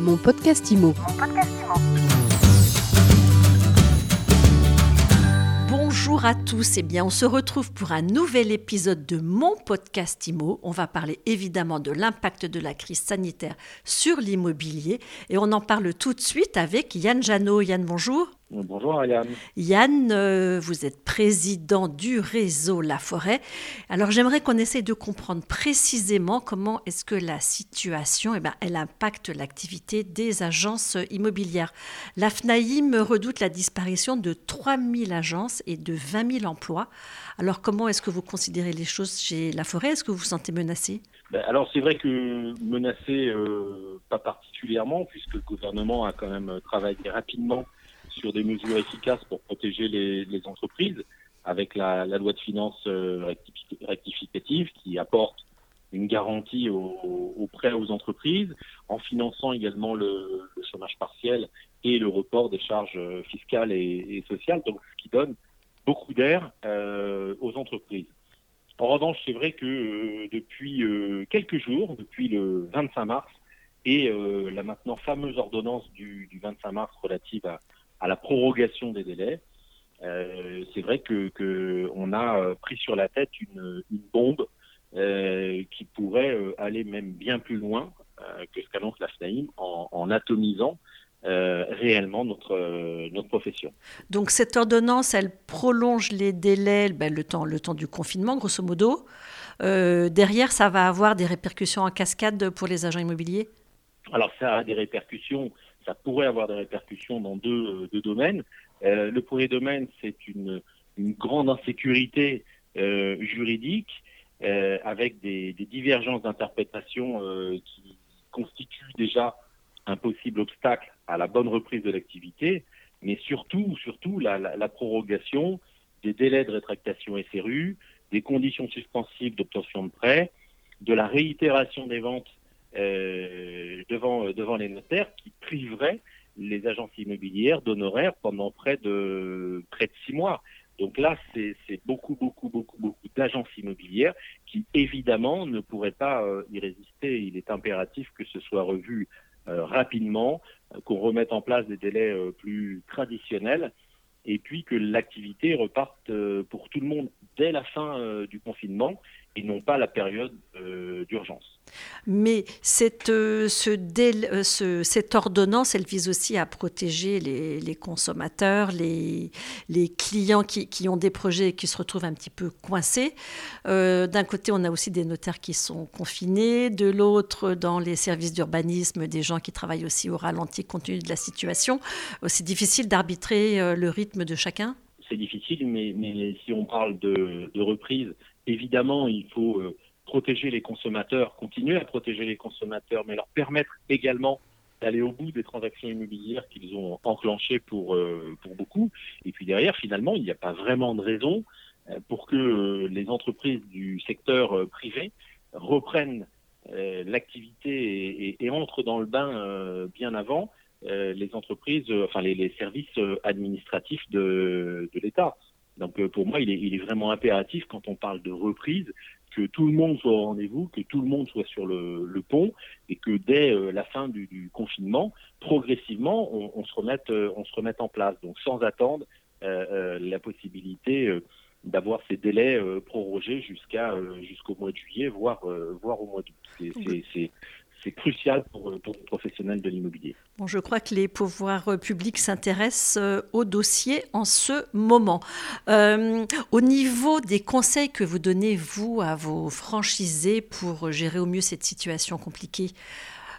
Mon podcast IMO. Bonjour à tous, eh bien on se retrouve pour un nouvel épisode de mon podcast IMO. On va parler évidemment de l'impact de la crise sanitaire sur l'immobilier et on en parle tout de suite avec Yann Janot. Yann, bonjour. Bonjour Yann. Yann, euh, vous êtes président du réseau La Forêt. Alors j'aimerais qu'on essaye de comprendre précisément comment est-ce que la situation, eh ben, elle impacte l'activité des agences immobilières. La FNAIM redoute la disparition de 3000 agences et de 20 000 emplois. Alors comment est-ce que vous considérez les choses chez La Forêt? Est-ce que vous vous sentez menacé ben, Alors c'est vrai que menacé, euh, pas particulièrement, puisque le gouvernement a quand même travaillé rapidement sur des mesures efficaces pour protéger les, entreprises, avec la, loi de finances euh, rectificative qui apporte une garantie aux, aux, prêts aux entreprises, en finançant également le, chômage partiel et le report des charges euh, fiscales et, sociales, donc ce qui donne beaucoup d'air euh, aux entreprises. En revanche, c'est vrai que depuis quelques jours, depuis le 25 mars, et la maintenant fameuse ordonnance du, du 25 mars relative à, à la prorogation des délais. Euh, c'est vrai que, que, on a euh, pris sur la tête une, une bombe euh, qui pourrait aller même bien plus loin que ce qu'annonce la FNAIM en, atomisant réellement notre, notre profession. Donc cette ordonnance, elle prolonge les délais, ben, le, temps, le temps du confinement, grosso modo. derrière, ça va avoir des répercussions en cascade pour les agents immobiliers? Alors ça a des répercussions ça pourrait avoir des répercussions dans deux, deux domaines. Euh, le premier domaine, c'est une, grande insécurité euh, juridique euh, avec des, divergences d'interprétation euh, qui constituent déjà un possible obstacle à la bonne reprise de l'activité, mais surtout, surtout la, prorogation des délais de rétractation SRU, des conditions suspensives d'obtention de prêts, de la réitération des ventes euh, devant, euh, devant les notaires qui priverait les agences immobilières d'honoraires pendant près de, près de six mois. Donc là, c'est beaucoup, beaucoup, beaucoup, beaucoup d'agences immobilières qui, évidemment, ne pourraient pas euh, y résister. Il est impératif que ce soit revu euh, rapidement, euh, qu'on remette en place des délais euh, plus traditionnels et puis que l'activité reparte pour tout le monde dès la fin du confinement et non pas la période d'urgence. Mais cette, euh, ce, euh, ce, cette ordonnance, elle vise aussi à protéger les, consommateurs, les, clients qui, ont des projets et qui se retrouvent un petit peu coincés. Euh, D'un côté, on a aussi des notaires qui sont confinés, de l'autre, dans les services d'urbanisme, des gens qui travaillent aussi au ralenti compte tenu de la situation. Euh, c'est difficile d'arbitrer euh, le rythme C'est difficile, mais, si on parle de, reprise, évidemment, il faut protéger les consommateurs, continuer à protéger les consommateurs, mais leur permettre également d'aller au bout des transactions immobilières qu'ils ont enclenchées pour, euh, beaucoup. Et puis derrière, finalement, il n'y a pas vraiment de raison euh, pour que euh, les entreprises du secteur euh, privé reprennent euh, l'activité et, entrent dans le bain euh, bien avant les entreprises, enfin les, les services administratifs de, de l'État. Donc pour moi, il est, il est vraiment impératif quand on parle de reprise que tout le monde soit au rendez-vous, que tout le monde soit sur le, le pont et que dès euh, la fin du, du, confinement, progressivement, on, on se remette, euh, on se remette en place. Donc sans attendre euh, euh la possibilité euh, d'avoir ces délais prorogés jusqu'à jusqu'au mois de juillet, voire voire au mois d'août. C'est crucial pour, pour, les professionnels de l'immobilier. Bon, je crois que les pouvoirs publics s'intéressent euh, au dossier en ce moment. Euh, au niveau des conseils que vous donnez, vous, à vos franchisés pour gérer au mieux cette situation compliquée,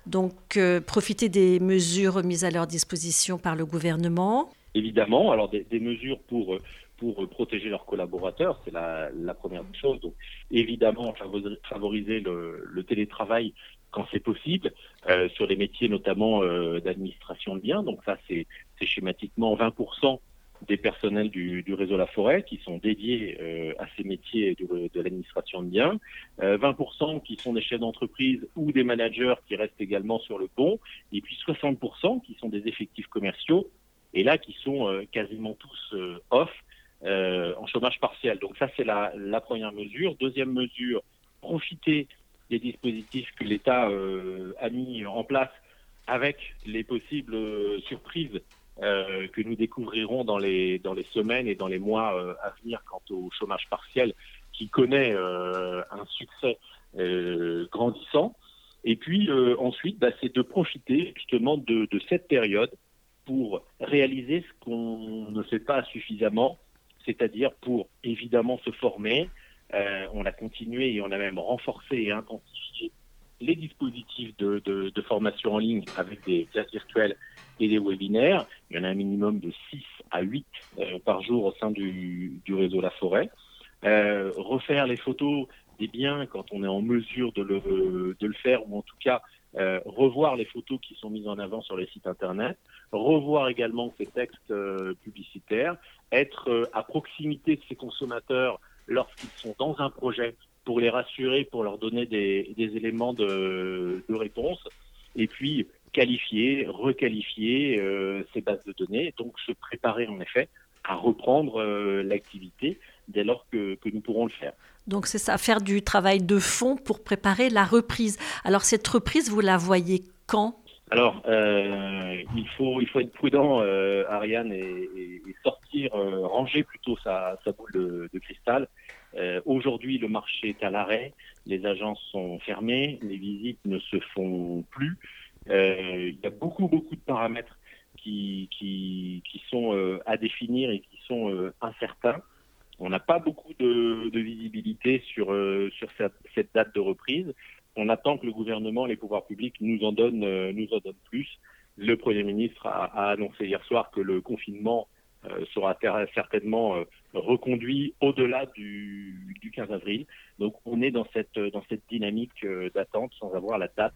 donc euh, profiter des mesures mises à leur disposition par le gouvernement Évidemment, alors des, des mesures pour pour protéger leurs collaborateurs, c'est la, la, première chose. Donc, évidemment, favoriser le, le télétravail quand c'est possible, euh, sur les métiers notamment euh, d'administration de biens. Donc ça, c'est schématiquement 20% des personnels du, du, réseau La Forêt qui sont dédiés euh, à ces métiers de l'administration de biens, 20% euh, qui sont des chefs d'entreprise ou des managers qui restent également sur le pont, et puis 60% qui sont des effectifs commerciaux, et là qui sont euh, quasiment tous off en chômage partiel. Donc ça, c'est la, la première mesure. Deuxième mesure, profiter des dispositifs que l'État euh, a mis en place avec les possibles surprises que nous découvrirons dans les, dans les semaines et dans les mois à venir quant au chômage partiel qui connaît un succès grandissant. Et puis ensuite, bah, c'est de profiter justement de, de cette période pour réaliser ce qu'on ne fait pas suffisamment, c'est-à-dire pour évidemment se former. Euh, on a continué et on a même renforcé et intensifié les dispositifs de, formation en ligne avec des classes virtuelles et des webinaires. Il y en a un minimum de 6 à 8 euh, par jour au sein du, réseau La Forêt. Euh, refaire les photos des biens quand on est en mesure de le, faire, ou en tout cas revoir les photos qui sont mises en avant sur les sites internet, revoir également ces textes publicitaires, être à proximité de ces consommateurs lorsqu'ils sont dans un projet pour les rassurer, pour leur donner des, des éléments de, de, réponse, et puis qualifier, requalifier ces bases de données, donc se préparer en effet à reprendre l'activité dès lors que, que nous pourrons le faire. Donc c'est ça, faire du travail de fond pour préparer la reprise. Alors cette reprise, vous la voyez quand? Alors, euh, il faut il faut être prudent, euh, Ariane, et, sortir, euh, ranger plutôt sa, boule de, cristal. Aujourd'hui, le marché est à l'arrêt, les agences sont fermées, les visites ne se font plus. il y a beaucoup beaucoup de paramètres qui qui, qui sont à définir et qui sont incertains. On n'a pas beaucoup de, visibilité sur, euh, sur cette, date de reprise. On attend que le gouvernement, les pouvoirs publics nous en donnent, euh, plus. Le Premier ministre a, annoncé hier soir que le confinement euh, sera certainement reconduit au-delà du, du, 15 avril. Donc on est dans cette dynamique d'attente sans avoir la date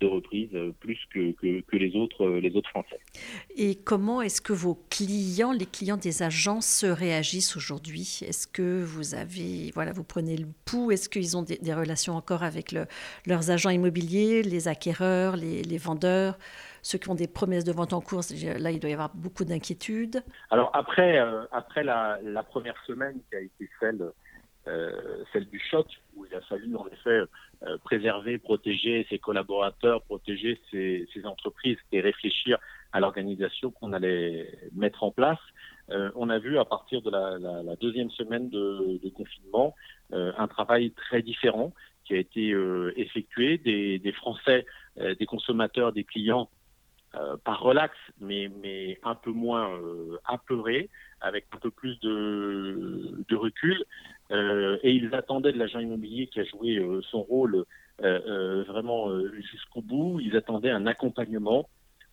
de reprise euh, plus que, que, les, autres, euh, les autres Français. Et comment est-ce que vos clients, les clients des agences réagissent aujourd'hui? Est-ce que vous avez, voilà, vous prenez le pouls? Est-ce qu'ils ont des, relations encore avec leurs agents immobiliers, les acquéreurs, les, les, vendeurs ceux qui ont des promesses de vente en cours, là, il doit y avoir beaucoup d'inquiétudes. Alors après, euh, après la, la, première semaine qui a été celle, celle du choc, où il a fallu en effet euh, préserver, protéger ses collaborateurs, protéger ses, entreprises et réfléchir à l'organisation qu'on allait mettre en place. Euh, on a vu à partir de la, deuxième semaine de, confinement euh, un travail très différent qui a été effectué des, des Français, des consommateurs, des clients par relax, mais, mais un peu moins apeurés, avec un peu plus de, de recul, euh, et ils attendaient de l'agent immobilier qui a joué euh, son rôle euh, vraiment jusqu'au bout. Ils attendaient un accompagnement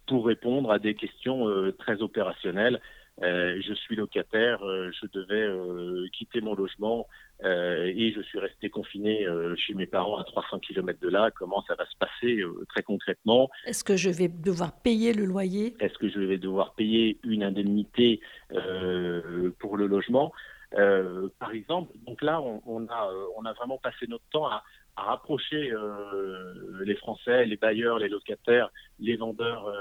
pour répondre à des questions très opérationnelles. je suis locataire, je devais quitter mon logement et je suis resté confiné chez mes parents à 300 km de là. Comment ça va se passer très concrètement? Est-ce que je vais devoir payer le loyer? Est-ce que je vais devoir payer une indemnité pour le logement? Euh, par exemple. Donc là, on, a, euh, on a vraiment passé notre temps à, rapprocher euh, les Français, les bailleurs, les locataires, les vendeurs,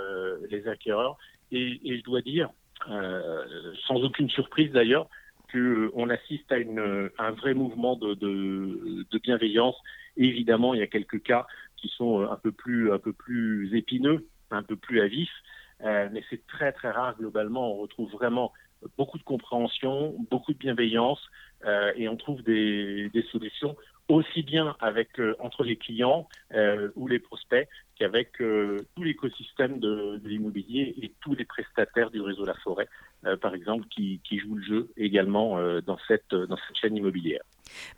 les acquéreurs. Et, je dois dire, sans aucune surprise d'ailleurs, qu'on assiste à, un vrai mouvement de, de, bienveillance. évidemment, il y a quelques cas qui sont un peu plus, un peu plus épineux, un peu plus à vif, mais c'est très très rare globalement. On retrouve vraiment beaucoup de compréhension, beaucoup de bienveillance, euh, et on trouve des, solutions aussi bien avec euh, entre les clients euh, ou les prospects qu'avec tout l'écosystème de, l'immobilier et tous les prestataires du réseau La Forêt, par exemple, qui, qui, jouent le jeu également dans, cette, dans cette chaîne immobilière.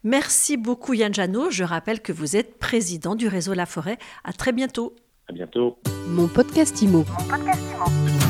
Merci beaucoup Yann Janot. Je rappelle que vous êtes président du réseau La Forêt. À très bientôt. À bientôt. Mon podcast Mon podcast Imo.